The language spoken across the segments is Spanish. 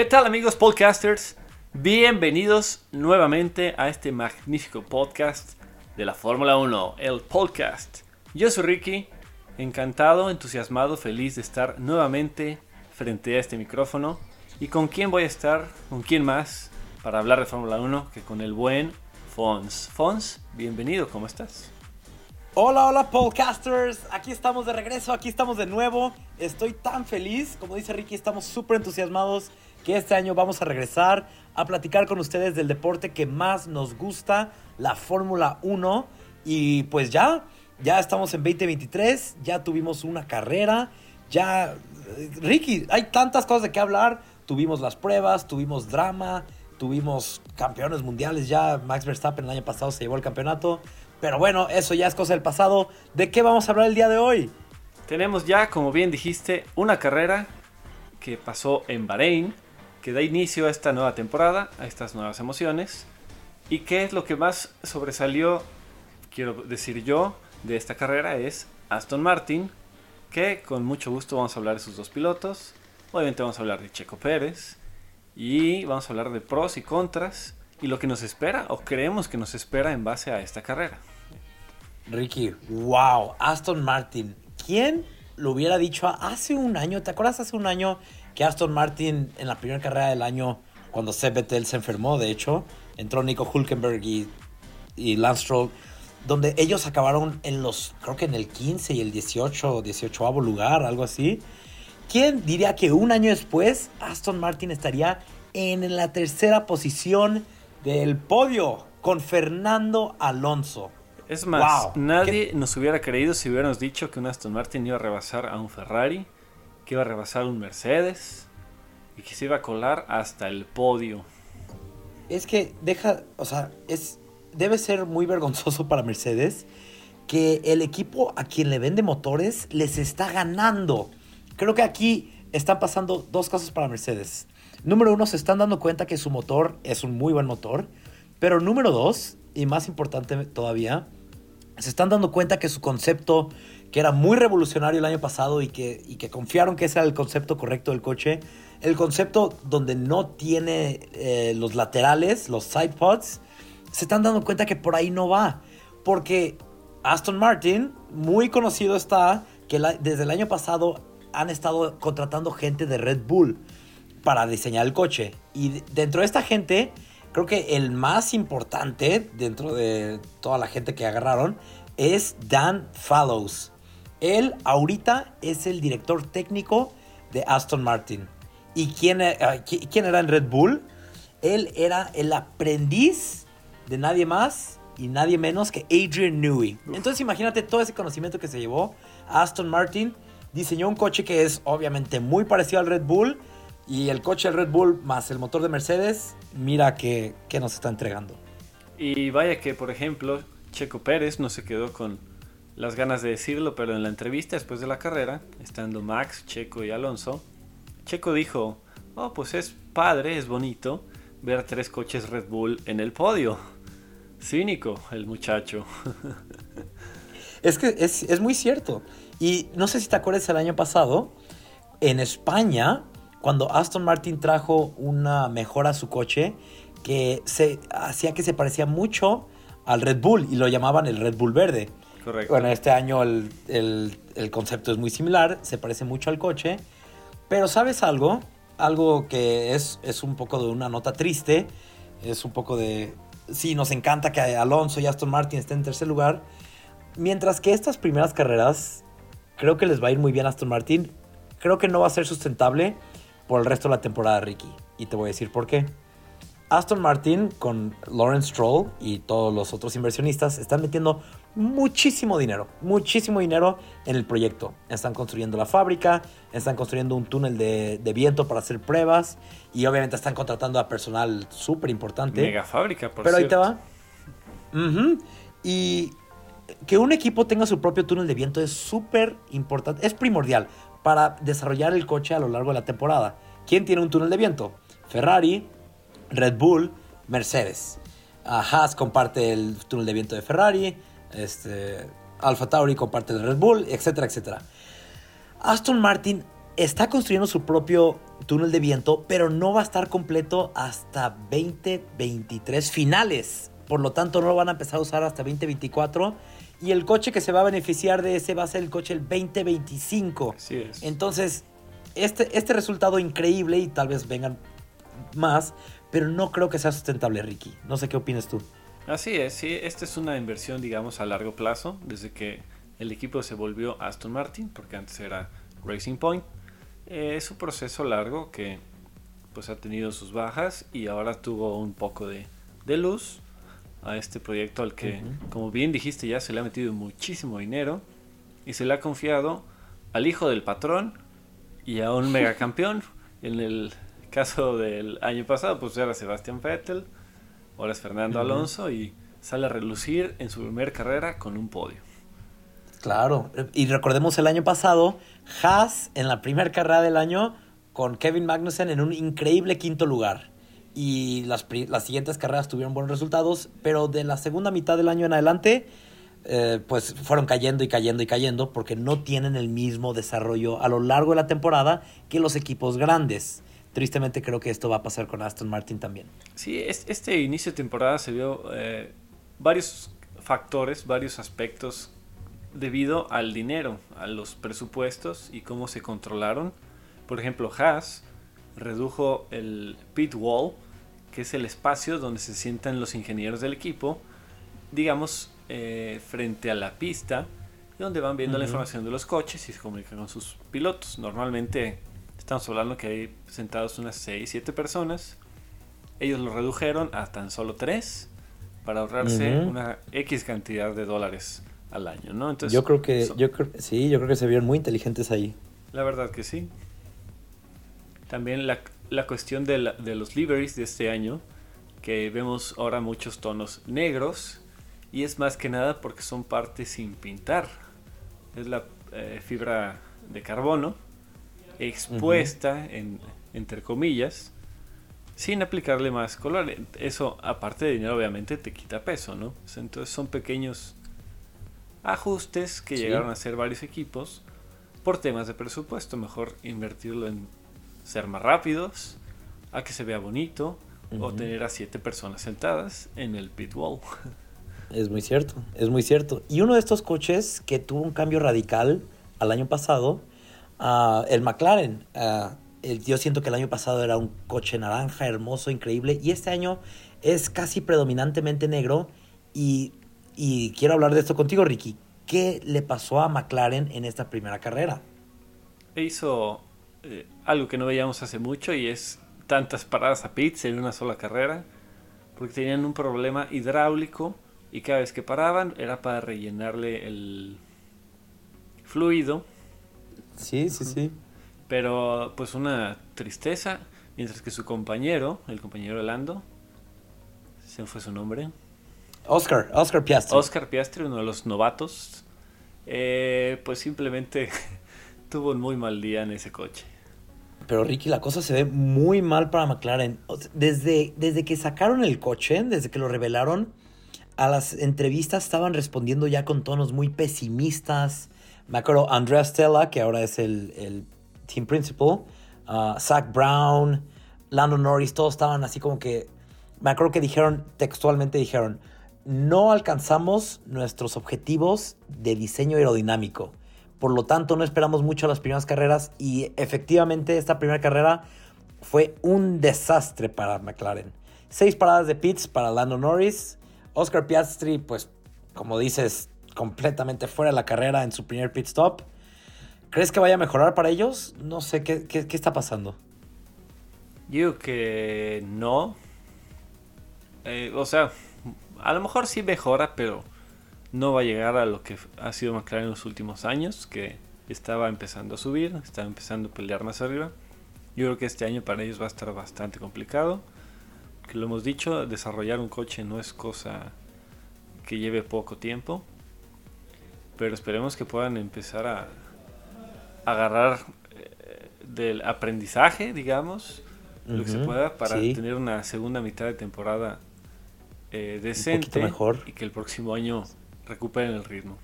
¿Qué tal amigos podcasters? Bienvenidos nuevamente a este magnífico podcast de la Fórmula 1, el podcast. Yo soy Ricky, encantado, entusiasmado, feliz de estar nuevamente frente a este micrófono. ¿Y con quién voy a estar? ¿Con quién más? Para hablar de Fórmula 1 que con el buen Fons. Fons, bienvenido, ¿cómo estás? Hola, hola podcasters, aquí estamos de regreso, aquí estamos de nuevo. Estoy tan feliz, como dice Ricky, estamos súper entusiasmados que este año vamos a regresar a platicar con ustedes del deporte que más nos gusta, la Fórmula 1. Y pues ya, ya estamos en 2023, ya tuvimos una carrera, ya... Ricky, hay tantas cosas de qué hablar. Tuvimos las pruebas, tuvimos drama, tuvimos campeones mundiales ya. Max Verstappen el año pasado se llevó el campeonato. Pero bueno, eso ya es cosa del pasado. ¿De qué vamos a hablar el día de hoy? Tenemos ya, como bien dijiste, una carrera que pasó en Bahrein, que da inicio a esta nueva temporada, a estas nuevas emociones. ¿Y qué es lo que más sobresalió, quiero decir yo, de esta carrera? Es Aston Martin, que con mucho gusto vamos a hablar de sus dos pilotos. Obviamente vamos a hablar de Checo Pérez y vamos a hablar de pros y contras y lo que nos espera o creemos que nos espera en base a esta carrera. Ricky, wow, Aston Martin. ¿Quién lo hubiera dicho hace un año? ¿Te acuerdas hace un año que Aston Martin en la primera carrera del año, cuando Seb Vettel se enfermó, de hecho, entró Nico Hulkenberg y, y Lance Stroll, donde ellos acabaron en los, creo que en el 15 y el 18, 18 lugar, algo así. ¿Quién diría que un año después Aston Martin estaría en la tercera posición del podio con Fernando Alonso? Es más, nadie nos hubiera creído si hubiéramos dicho que un Aston Martin iba a rebasar a un Ferrari, que iba a rebasar un Mercedes y que se iba a colar hasta el podio. Es que deja, o sea, es debe ser muy vergonzoso para Mercedes que el equipo a quien le vende motores les está ganando. Creo que aquí están pasando dos cosas para Mercedes. Número uno, se están dando cuenta que su motor es un muy buen motor. Pero número dos, y más importante todavía, se están dando cuenta que su concepto, que era muy revolucionario el año pasado y que, y que confiaron que ese era el concepto correcto del coche, el concepto donde no tiene eh, los laterales, los side pods, se están dando cuenta que por ahí no va. Porque Aston Martin, muy conocido está, que desde el año pasado han estado contratando gente de Red Bull para diseñar el coche. Y dentro de esta gente, creo que el más importante dentro de toda la gente que agarraron es Dan Fallows. Él ahorita es el director técnico de Aston Martin. ¿Y quién, eh, quién era en Red Bull? Él era el aprendiz de nadie más y nadie menos que Adrian Newey. Entonces imagínate todo ese conocimiento que se llevó Aston Martin. Diseñó un coche que es obviamente muy parecido al Red Bull. Y el coche del Red Bull más el motor de Mercedes, mira que, nos está entregando. Y vaya que, por ejemplo, Checo Pérez no se quedó con las ganas de decirlo, pero en la entrevista después de la carrera, estando Max, Checo y Alonso, Checo dijo, oh, pues es padre, es bonito ver tres coches Red Bull en el podio. Cínico el muchacho. es que es, muy cierto. Y no sé si te acuerdas el año pasado, en España, cuando Aston Martin trajo una mejora a su coche que se hacía que se parecía mucho al Red Bull y lo llamaban el Red Bull verde. Correcto. Bueno, este año el, el concepto es muy similar, se parece mucho al coche. Pero ¿sabes algo? Algo que es, es un poco de una nota triste, es un poco de sí, nos encanta que Alonso y Aston Martin estén en tercer lugar. Mientras que estas primeras carreras, creo que les va a ir muy bien a Aston Martin. Creo que no va a ser sustentable por el resto de la temporada, Ricky. Y te voy a decir por qué. Aston Martin con Lawrence Stroll y todos los otros inversionistas están metiendo muchísimo dinero, muchísimo dinero en el proyecto. Están construyendo la fábrica, están construyendo un túnel de, viento para hacer pruebas y obviamente están contratando a personal súper importante. Mega fábrica, por Pero ahí te va. Y que un equipo tenga su propio túnel de viento es súper importante, es primordial para desarrollar el coche a lo largo de la temporada. ¿Quién tiene un túnel de viento? Ferrari, Red Bull, Mercedes. Haas comparte el túnel de viento de Ferrari, este, Alfa Tauri comparte el Red Bull, etcétera, etcétera. Aston Martin está construyendo su propio túnel de viento, pero no va a estar completo hasta 2023 finales. Por lo tanto, no lo van a empezar a usar hasta 2024. Y el coche que se va a beneficiar de ese va a ser el coche el 2025. Así es. Entonces, este, este resultado increíble y tal vez vengan más, pero no creo que sea sustentable, Ricky. No sé qué opinas tú. Así es, sí, esta es una inversión, digamos, a largo plazo, desde que el equipo se volvió Aston Martin, porque antes era Racing Point. Eh, es un proceso largo que pues ha tenido sus bajas y ahora tuvo un poco de, de luz a este proyecto al que, como bien dijiste, ya se le ha metido muchísimo dinero y se le ha confiado al hijo del patrón y a un megacampeón. en el caso del año pasado, pues era Sebastián Vettel, ahora es Fernando Alonso y sale a relucir en su primera carrera con un podio. Claro, y recordemos el año pasado, Haas en la primera carrera del año con Kevin Magnussen en un increíble quinto lugar. Y las, las siguientes carreras tuvieron buenos resultados, pero de la segunda mitad del año en adelante, eh, pues fueron cayendo y cayendo y cayendo porque no tienen el mismo desarrollo a lo largo de la temporada que los equipos grandes. Tristemente creo que esto va a pasar con Aston Martin también. Sí, este inicio de temporada se vio eh, varios factores, varios aspectos debido al dinero, a los presupuestos y cómo se controlaron. Por ejemplo, Haas redujo el pit wall, que es el espacio donde se sientan los ingenieros del equipo, digamos, eh, frente a la pista, donde van viendo la información de los coches y se comunican con sus pilotos. Normalmente estamos hablando que hay sentados unas 6, 7 personas. Ellos lo redujeron a tan solo 3 para ahorrarse una X cantidad de dólares al año, ¿no? Entonces, yo creo que, yo creo, sí, yo creo que se vieron muy inteligentes ahí. La verdad que sí. También la, la cuestión de, de, los liveries de este año, que vemos ahora muchos tonos negros, y es más que nada porque son partes sin pintar. Es la eh, fibra de carbono expuesta, en, entre comillas, sin aplicarle más color. Eso, aparte de dinero, obviamente te quita peso, ¿no? Entonces son pequeños ajustes que llegaron a ser varios equipos por temas de presupuesto. Mejor invertirlo en ser más rápidos, a que se vea bonito, o tener a siete personas sentadas en el pit wall. Es muy cierto, es muy cierto. Y uno de estos coches que tuvo un cambio radical al año pasado, uh, el McLaren. El, yo siento que el año pasado era un coche naranja, hermoso, increíble, y este año es casi predominantemente negro y y quiero hablar de esto contigo, Ricky. ¿Qué le pasó a McLaren en esta primera carrera? E hizo eh, algo que no veíamos hace mucho y es tantas paradas a pits en una sola carrera, porque tenían un problema hidráulico y cada vez que paraban era para rellenarle el fluido. Sí, sí, sí. Pero pues una tristeza, mientras que su compañero, el compañero Lando, se fue su nombre, Oscar, Oscar Piastri. Oscar Piastri, uno de los novatos, eh, pues simplemente tuvo un muy mal día en ese coche. Pero Ricky, la cosa se ve muy mal para McLaren. Desde, desde que sacaron el coche, desde que lo revelaron, a las entrevistas estaban respondiendo ya con tonos muy pesimistas. Me acuerdo Andrea Stella, que ahora es el, team principal, uh, Zach Brown, Lando Norris, todos estaban así como que... Me acuerdo que dijeron, textualmente dijeron, no alcanzamos nuestros objetivos de diseño aerodinámico. Por lo tanto, no esperamos mucho las primeras carreras y efectivamente esta primera carrera fue un desastre para McLaren. Seis paradas de pits para Lando Norris. Oscar Piastri, pues, como dices, completamente fuera de la carrera en su primer pit stop. ¿Crees que vaya a mejorar para ellos? No sé, ¿qué, qué está pasando? Yo que no. Eh, o sea, a lo mejor sí mejora, pero no va a llegar a lo que ha sido McLaren en los últimos años, que estaba empezando a subir, estaba empezando a pelear más arriba. Yo creo que este año para ellos va a estar bastante complicado. Que lo hemos dicho, desarrollar un coche no es cosa que lleve poco tiempo. Pero esperemos que puedan empezar a, agarrar eh, del aprendizaje, digamos, lo que se pueda para tener una segunda mitad de temporada eh, decente mejor. y que el próximo año recuperen el ritmo.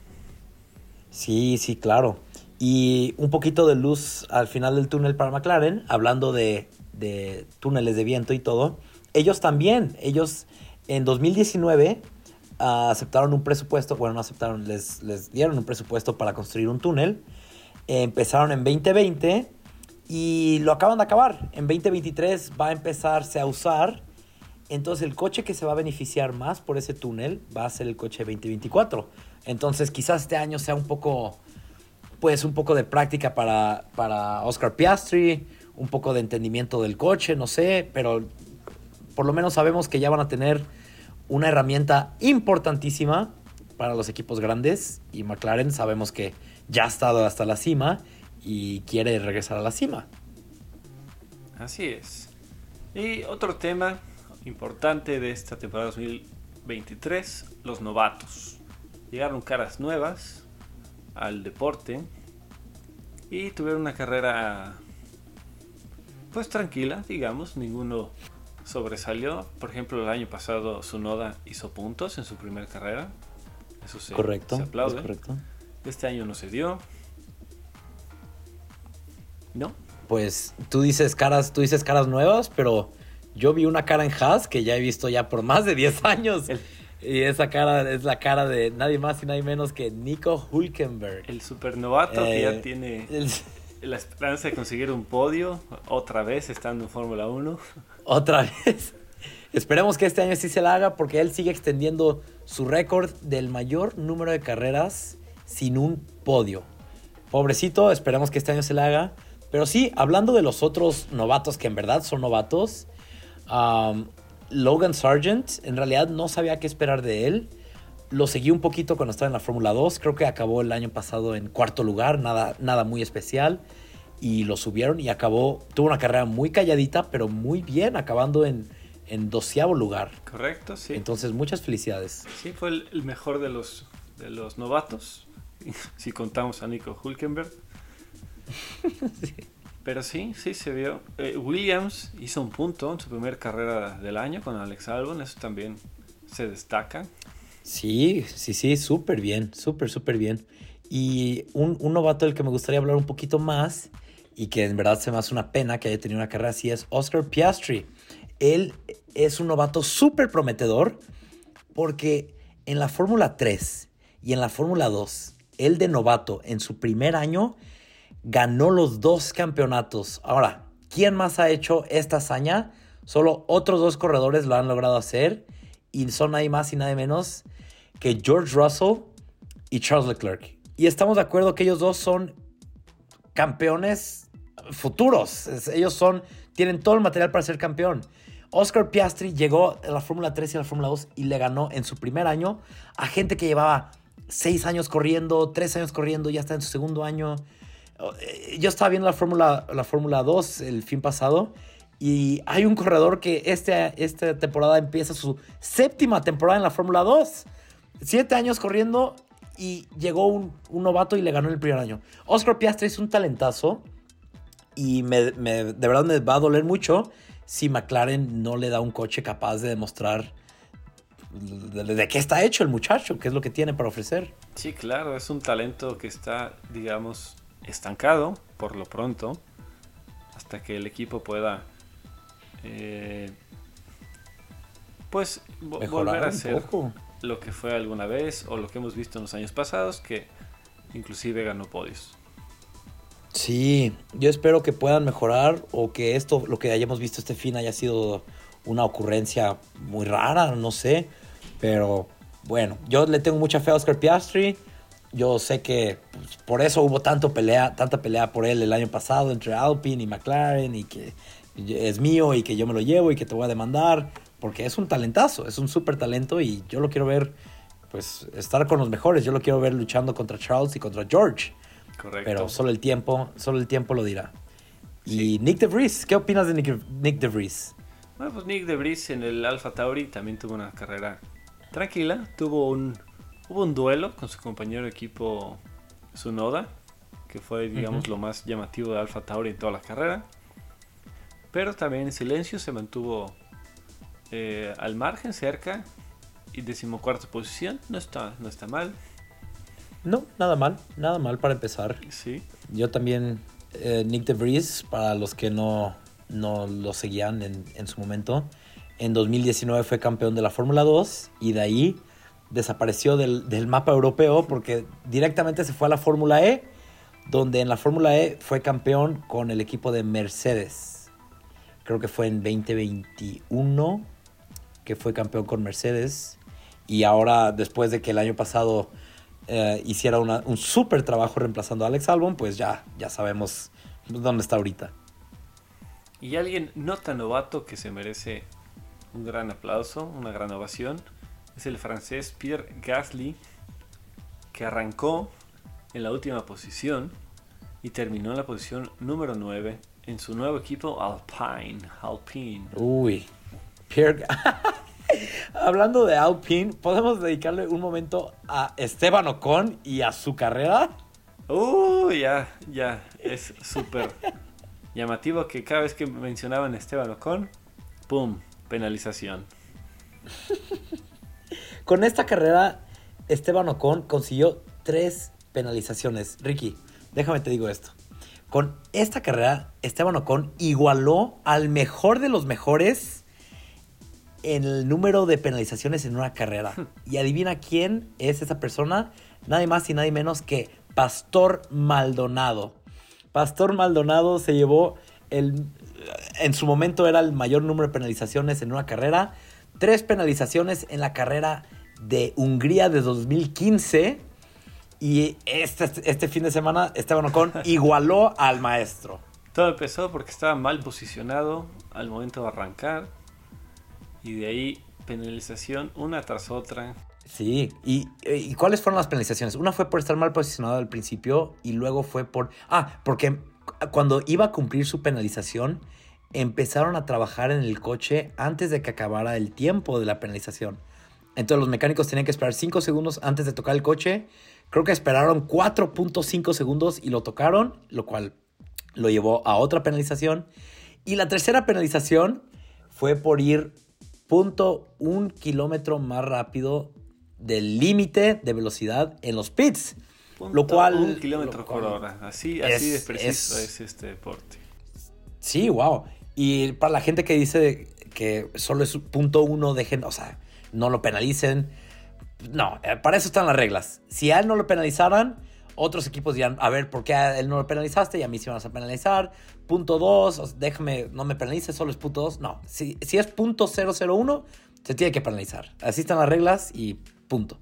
Sí, sí, claro. Y un poquito de luz al final del túnel para McLaren, hablando de, de túneles de viento y todo. Ellos también, ellos en 2019 ah, aceptaron un presupuesto, bueno, no aceptaron, les, dieron un presupuesto para construir un túnel. empezaron en 2020 y lo acaban de acabar. En 2023 va a empezarse a usar. Entonces el coche que se va a beneficiar más por ese túnel va a ser el coche 2024. Entonces quizás este año sea un poco, pues un poco de práctica para, para Oscar Piastri, un poco de entendimiento del coche, no sé, pero por lo menos sabemos que ya van a tener una herramienta importantísima para los equipos grandes y McLaren sabemos que ya ha estado hasta la cima y quiere regresar a la cima. Así es. Y otro tema importante de esta temporada 2023, los novatos. Llegaron caras nuevas al deporte y tuvieron una carrera pues tranquila, digamos, ninguno sobresalió. Por ejemplo, el año pasado Sunoda hizo puntos en su primera carrera. Eso se, correcto, aplaude. correcto. Este año no se dio. ¿No? Pues tú dices caras, tú dices caras nuevas, pero yo vi una cara en Haas que ya he visto ya por más de 10 años. y esa cara es la cara de nadie más y nadie menos que Nico Hulkenberg. El supernovato que ya eh, tiene la esperanza de conseguir un podio otra vez estando en Fórmula 1. Otra vez. Esperemos que este año sí se la haga porque él sigue extendiendo su récord del mayor número de carreras sin un podio. Pobrecito, esperemos que este año se la haga. Pero sí, hablando de los otros novatos que en verdad son novatos, Logan Sargent, en realidad no sabía qué esperar de él. Lo seguí un poquito cuando estaba en la Fórmula 2. Creo que acabó el año pasado en cuarto lugar, nada, nada muy especial. Y lo subieron y acabó, tuvo una carrera muy calladita, pero muy bien, acabando en, en doceavo lugar. Correcto, sí. Entonces, muchas felicidades. Sí, fue el, mejor de los, de los novatos, si contamos a Nico Hulkenberg. Pero sí, sí se vio. Eh, Williams hizo un punto en su primera carrera del año con Alex Albon, eso también se destaca. Sí, sí, sí, súper bien, súper, súper bien. Y un, novato del que me gustaría hablar un poquito más y que en verdad se me hace una pena que haya tenido una carrera así es Oscar Piastri. Él es un novato súper prometedor porque en la Fórmula 3 y en la Fórmula 2, él de novato en su primer año ganó los dos campeonatos. Ahora, ¿quién más ha hecho esta hazaña? Solo otros dos corredores lo han logrado hacer y son nadie más y nadie menos que George Russell y Charles Leclerc. Y estamos de acuerdo que ellos dos son campeones futuros. Ellos son, tienen todo el material para ser campeón. Oscar Piastri llegó a la Fórmula 3 y a la Fórmula 2 y le ganó en su primer año a gente que llevaba 6 años corriendo, 3 años corriendo, ya está en su segundo año. Eh, yo estaba viendo la Fórmula, la Fórmula 2 el fin pasado y hay un corredor que este, esta temporada empieza su séptima temporada en la Fórmula 2. Siete años corriendo y llegó un, novato y le ganó el primer año. Oscar Piastri es un talentazo y me, de verdad me va a doler mucho si McLaren no le da un coche capaz de demostrar de, qué está hecho el muchacho, qué es lo que tiene para ofrecer. Sí, claro, es un talento que está, digamos, estancado por lo pronto, hasta que el equipo pueda, eh, pues, volver a ser lo que fue alguna vez o lo que hemos visto en los años pasados, que inclusive ganó podios. Sí, yo espero que puedan mejorar o que esto, lo que hayamos visto este fin, haya sido una ocurrencia muy rara, no sé. Pero bueno, yo le tengo mucha fe a Oscar Piastri. Yo sé que pues, por eso hubo tanto pelea, tanta pelea por él el año pasado entre Alpine y McLaren y que es mío y que yo me lo llevo y que te voy a demandar porque es un talentazo, es un súper talento y yo lo quiero ver, pues, estar con los mejores. Yo lo quiero ver luchando contra Charles y contra George. Correcto. Pero solo el tiempo, solo el tiempo lo dirá. Y Nick DeVries, ¿qué opinas de Nick, Nick DeVries? Bueno, pues Nick DeVries en el Alpha Tauri también tuvo una carrera tranquila. Tuvo un, hubo un duelo con su compañero de equipo Sunoda, que fue, digamos, lo más llamativo de Alpha Tauri en toda la carrera. Pero también en silencio se mantuvo eh, al margen, cerca. Y decimocuarta posición, no está, no está mal. No, nada mal, nada mal para empezar. Sí. Yo también, eh, Nick DeVries, para los que no, no lo seguían en, en su momento, en 2019 fue campeón de la Fórmula 2 y de ahí desapareció del, del mapa europeo porque directamente se fue a la Fórmula E, donde en la Fórmula E fue campeón con el equipo de Mercedes. Creo que fue en 2021 que fue campeón con Mercedes. Y ahora, después de que el año pasado eh, hiciera una- un súper trabajo reemplazando a Alex Albon, pues ya, ya sabemos dónde está ahorita. Y alguien no tan novato que se merece un gran aplauso, una gran ovación, es el francés Pierre Gasly, que arrancó en la última posición y terminó en la posición número 9 en su nuevo equipo Alpine. Alpine. Uy, Pierre. Hablando de Alpine, ¿podemos dedicarle un momento a Esteban Ocon y a su carrera? Uh, ya, ya, es súper llamativo que cada vez que mencionaban a Esteban Ocon, ¡pum! Penalización. Con esta carrera, Esteban Ocon consiguió tres penalizaciones. Ricky, déjame te digo esto. Con esta carrera, Esteban Ocon igualó al mejor de los mejores el número de penalizaciones en una carrera. Y adivina quién es esa persona. Nadie más y nadie menos que Pastor Maldonado. Pastor Maldonado se llevó el... En su momento era el mayor número de penalizaciones en una carrera. Tres penalizaciones en la carrera de Hungría de 2015. Y este, este fin de semana Esteban Ocon igualó al maestro. Todo empezó porque estaba mal posicionado al momento de arrancar. Y de ahí penalización una tras otra. Sí, y, ¿y cuáles fueron las penalizaciones? Una fue por estar mal posicionado al principio y luego fue por... Ah, porque cuando iba a cumplir su penalización, empezaron a trabajar en el coche antes de que acabara el tiempo de la penalización. Entonces los mecánicos tenían que esperar 5 segundos antes de tocar el coche. Creo que esperaron 4.5 segundos y lo tocaron, lo cual lo llevó a otra penalización. Y la tercera penalización fue por ir punto un kilómetro más rápido del límite de velocidad en los pits. Punto lo cual. Un kilómetro por hora. Así, es- así de preciso es- es, este deporte. Sí, wow. Y para la gente que dice que solo es punto uno, dejen, o sea, no lo penalicen. No, eh, para eso están las reglas. Si a él no lo penalizaran, otros equipos dirán, a ver, ¿por qué a él no lo penalizaste y a mí sí me vas a penalizar? Punto dos, o sea, déjame, no me penalices, solo es punto dos. No, si, si es punto 001, se tiene que penalizar. Así están las reglas y punto.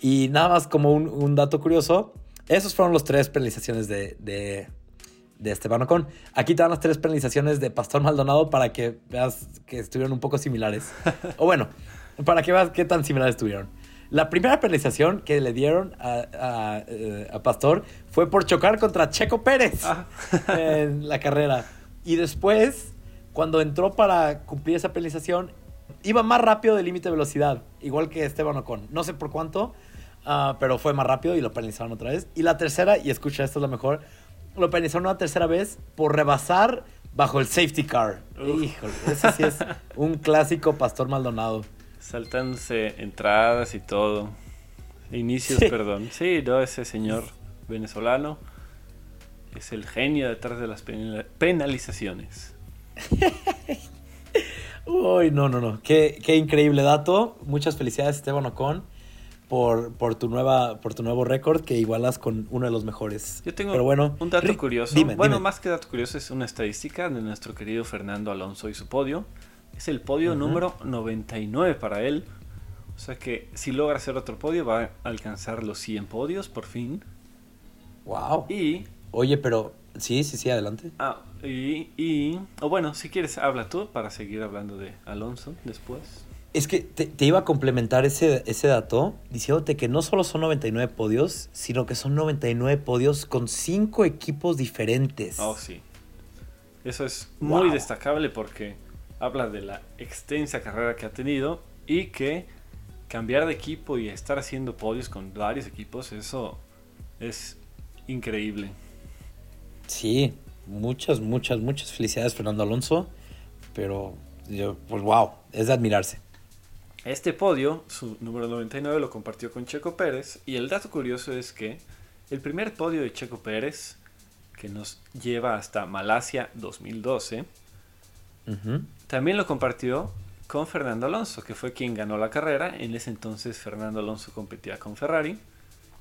Y nada más como un, un dato curioso, esos fueron los tres penalizaciones de, de, de Esteban Ocon. Aquí te dan las tres penalizaciones de Pastor Maldonado para que veas que estuvieron un poco similares. o bueno, para que veas qué tan similares estuvieron. La primera penalización que le dieron a, a, eh, a Pastor fue por chocar contra Checo Pérez Ah. en la carrera. Y después, cuando entró para cumplir esa penalización, iba más rápido del límite de velocidad, igual que Esteban Ocon. No sé por cuánto, ah, pero fue más rápido y lo penalizaron otra vez. Y la tercera, y escucha, esto es lo mejor, lo penalizaron una tercera vez por rebasar bajo el safety car. Uf. Híjole, ese sí es un clásico Pastor Maldonado. Saltándose entradas y todo. Inicios, Sí. perdón. Sí, no, ese señor venezolano es el genio detrás de las penal- penalizaciones. Uy, no, no, no. Qué, qué increíble dato. Muchas felicidades, Esteban Ocon, por, por, tu, nueva, por tu nuevo récord que igualas con uno de los mejores. Yo tengo Pero bueno, un dato Ri- curioso. Dime, bueno, dime. más que dato curioso, es una estadística de nuestro querido Fernando Alonso y su podio. Es el podio Ujú. número 99 para él. O sea que si logra hacer otro podio, va a alcanzar los 100 podios por fin. Wow. Y. Oye, pero sí, sí, sí, adelante. Ah, y. y o bueno, si quieres, habla tú para seguir hablando de Alonso después. Es que te, te iba a complementar ese, ese dato diciéndote que no solo son 99 podios, sino que son 99 podios con 5 equipos diferentes. Oh, sí. Eso es muy Wow. destacable porque habla de la extensa carrera que ha tenido y que cambiar de equipo y estar haciendo podios con varios equipos, eso es increíble. Sí, muchas, muchas, muchas felicidades, Fernando Alonso. Pero, yo, pues wow, es de admirarse. Este podio, su número 99, lo compartió con Checo Pérez. Y el dato curioso es que el primer podio de Checo Pérez, que nos lleva hasta Malasia 2012, también lo compartió con Fernando Alonso, que fue quien ganó la carrera. En ese entonces Fernando Alonso competía con Ferrari.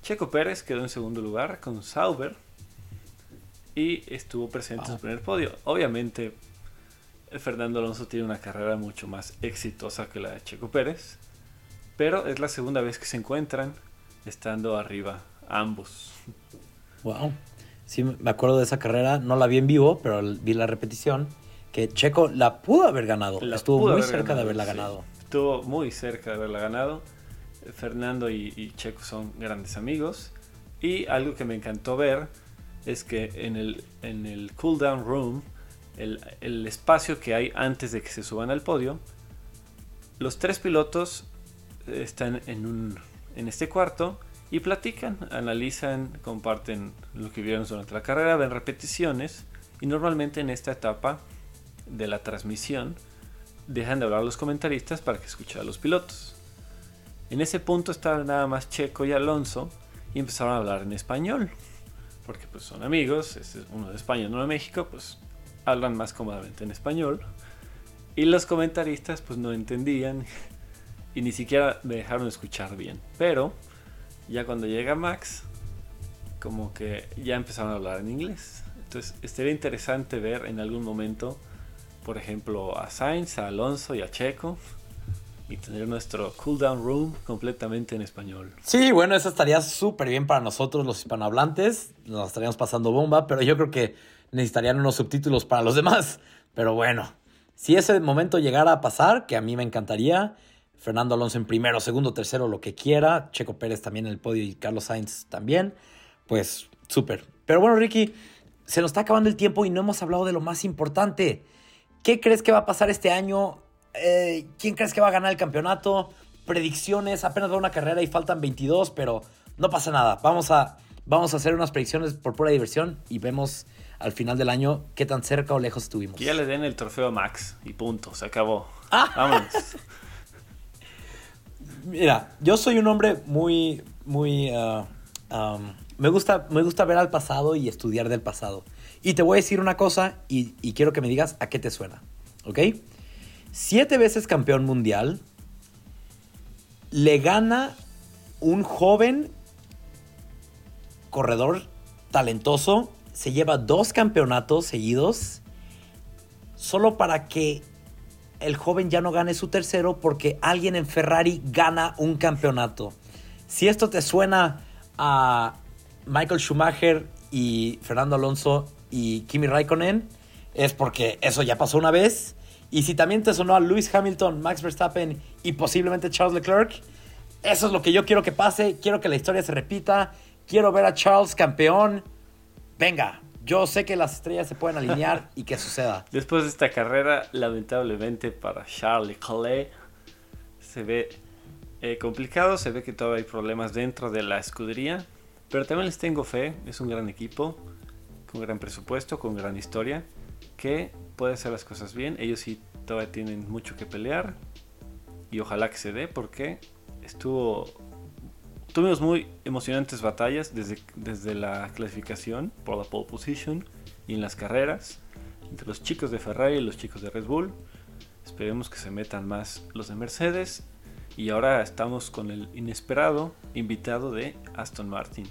Checo Pérez quedó en segundo lugar con Sauber y estuvo presente en su primer podio. Obviamente Fernando Alonso tiene una carrera mucho más exitosa que la de Checo Pérez, pero es la segunda vez que se encuentran estando arriba ambos. Wow. Sí, me acuerdo de esa carrera, no la vi en vivo, pero vi la repetición, que Checo la pudo haber ganado, estuvo muy cerca de haberla ganado. Estuvo muy cerca de haberla ganado. Fernando y, Checo son grandes amigos. Y algo que me encantó ver es que en el, en el cool down room el, espacio que hay antes de que se suban al podio. Los tres pilotos están en, un, en este cuarto y platican, analizan, comparten lo que vieron durante la carrera, ven repeticiones y normalmente en esta etapa de la transmisión dejan de hablar los comentaristas para que escuchen a los pilotos. En ese punto estaban nada más Checo y Alonso y empezaron a hablar en español, porque pues son amigos, este es uno de España, uno de México, pues hablan más cómodamente en español. Y los comentaristas pues no entendían y ni siquiera me dejaron escuchar bien. Pero ya cuando llega Max, como que ya empezaron a hablar en inglés. Entonces estaría interesante ver en algún momento, por ejemplo, a Sainz, a Alonso y a Checo. Y tener nuestro cool down room completamente en español. Sí, bueno, eso estaría súper bien para nosotros los hispanohablantes. Nos estaríamos pasando bomba, pero yo creo que necesitarían unos subtítulos para los demás. Pero bueno, si ese momento llegara a pasar, que a mí me encantaría, Fernando Alonso en primero, segundo, tercero, lo que quiera, Checo Pérez también en el podio y Carlos Sainz también, pues súper. Pero bueno, Ricky, se nos está acabando el tiempo y no hemos hablado de lo más importante. ¿Qué crees que va a pasar este año? Eh, ¿Quién crees que va a ganar el campeonato? Predicciones, apenas va una carrera y faltan 22, pero no pasa nada. Vamos a, vamos a hacer unas predicciones por pura diversión y vemos al final del año qué tan cerca o lejos estuvimos. Que ya le den el trofeo a Max y punto, se acabó. Ah. Vámonos. Mira, yo soy un hombre muy, muy... Uh, um, me, gusta, me gusta ver al pasado y estudiar del pasado. Y te voy a decir una cosa y, quiero que me digas a qué te suena. ¿Ok? Siete veces campeón mundial. Le gana un joven corredor talentoso se lleva dos campeonatos seguidos solo para que el joven ya no gane su tercero porque alguien en Ferrari gana un campeonato. Si esto te suena a Michael Schumacher y Fernando Alonso y Kimi Raikkonen, es porque eso ya pasó una vez. Y si también te sonó a Lewis Hamilton, Max Verstappen y posiblemente Charles Leclerc, eso es lo que yo quiero que pase. Quiero que la historia se repita. Quiero ver a Charles campeón venga, yo sé que las estrellas se pueden alinear y que suceda. Después de esta carrera, lamentablemente para Charles Leclerc, se ve eh, complicado, se ve que todavía hay problemas dentro de la escudería, pero también les tengo fe, es un gran equipo, con gran presupuesto, con gran historia, que puede hacer las cosas bien. Ellos sí todavía tienen mucho que pelear y ojalá que se dé porque estuvo tuvimos muy emocionantes batallas desde, desde la clasificación por la pole position y en las carreras entre los chicos de Ferrari y los chicos de Red Bull. Esperemos que se metan más los de Mercedes. Y ahora estamos con el inesperado invitado de Aston Martin.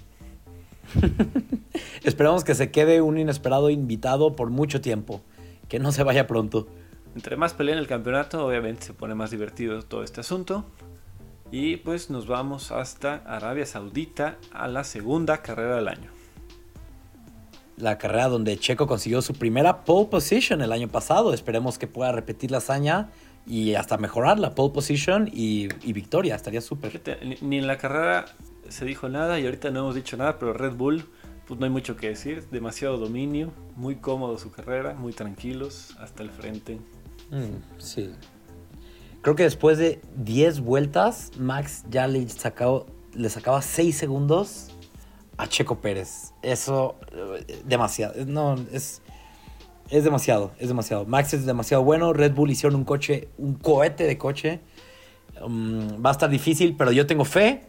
Esperamos que se quede un inesperado invitado por mucho tiempo. Que no se vaya pronto. Entre más pelea en el campeonato, obviamente se pone más divertido todo este asunto. Y pues nos vamos hasta Arabia Saudita a la segunda carrera del año. La carrera donde Checo consiguió su primera pole position el año pasado. Esperemos que pueda repetir la hazaña y hasta mejorar la pole position y, victoria. Estaría súper. Ni en la carrera se dijo nada y ahorita no hemos dicho nada, pero Red Bull, pues no hay mucho que decir. Demasiado dominio, muy cómodo su carrera, muy tranquilos, hasta el frente. Mm, sí, Creo que después de 10 vueltas, Max ya le, le sacaba 6 segundos a Checo Pérez. Eso, eh, demasiado. No, es, es demasiado, es demasiado. Max es demasiado bueno. Red Bull hicieron un coche, un cohete de coche. Um, va a estar difícil, pero yo tengo fe.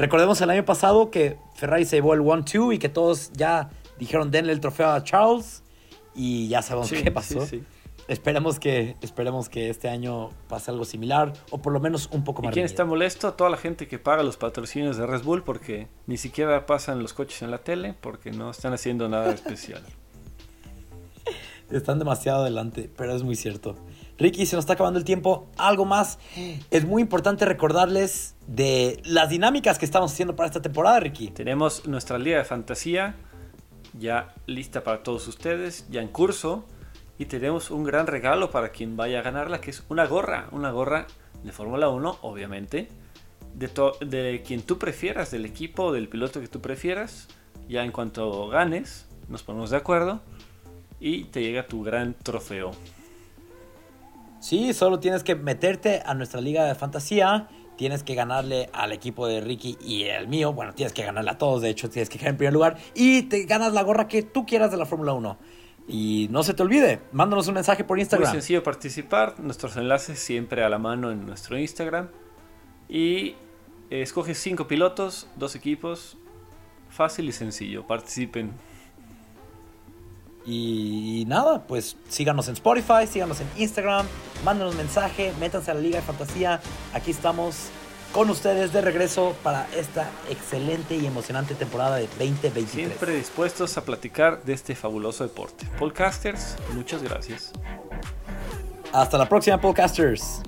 Recordemos el año pasado que Ferrari se llevó el 1-2 y que todos ya dijeron denle el trofeo a Charles y ya sabemos Sí, qué pasó. sí, sí. Esperemos que, esperemos que este año pase algo similar o por lo menos un poco ¿Y más. quién reñido. está molesto? Toda la gente que paga los patrocinios de Red Bull porque ni siquiera pasan los coches en la tele porque no están haciendo nada especial. Están demasiado adelante, pero es muy cierto. Ricky, se nos está acabando el tiempo. Algo más. Es muy importante recordarles de las dinámicas que estamos haciendo para esta temporada, Ricky. Tenemos nuestra liga de fantasía ya lista para todos ustedes, ya en curso. Y tenemos un gran regalo para quien vaya a ganarla, que es una gorra. Una gorra de Fórmula 1, obviamente. De, quien tú prefieras, del equipo, del piloto que tú prefieras. Ya en cuanto ganes, nos ponemos de acuerdo. Y te llega tu gran trofeo. Sí, solo tienes que meterte a nuestra liga de fantasía. Tienes que ganarle al equipo de Ricky y el mío. Bueno, tienes que ganarle a todos, de hecho, tienes que quedar en primer lugar. Y te ganas la gorra que tú quieras de la Fórmula 1. Y no se te olvide, mándanos un mensaje por Muy Instagram. sencillo participar, nuestros enlaces siempre a la mano en nuestro Instagram. Y eh, escoge cinco pilotos, dos equipos. Fácil y sencillo, participen. Y nada, pues síganos en Spotify, síganos en Instagram, mándenos mensaje, métanse a la Liga de Fantasía. Aquí estamos con ustedes de regreso para esta excelente y emocionante temporada de 2023. Siempre dispuestos a platicar de este fabuloso deporte. Podcasters, muchas gracias. Hasta la próxima, podcasters.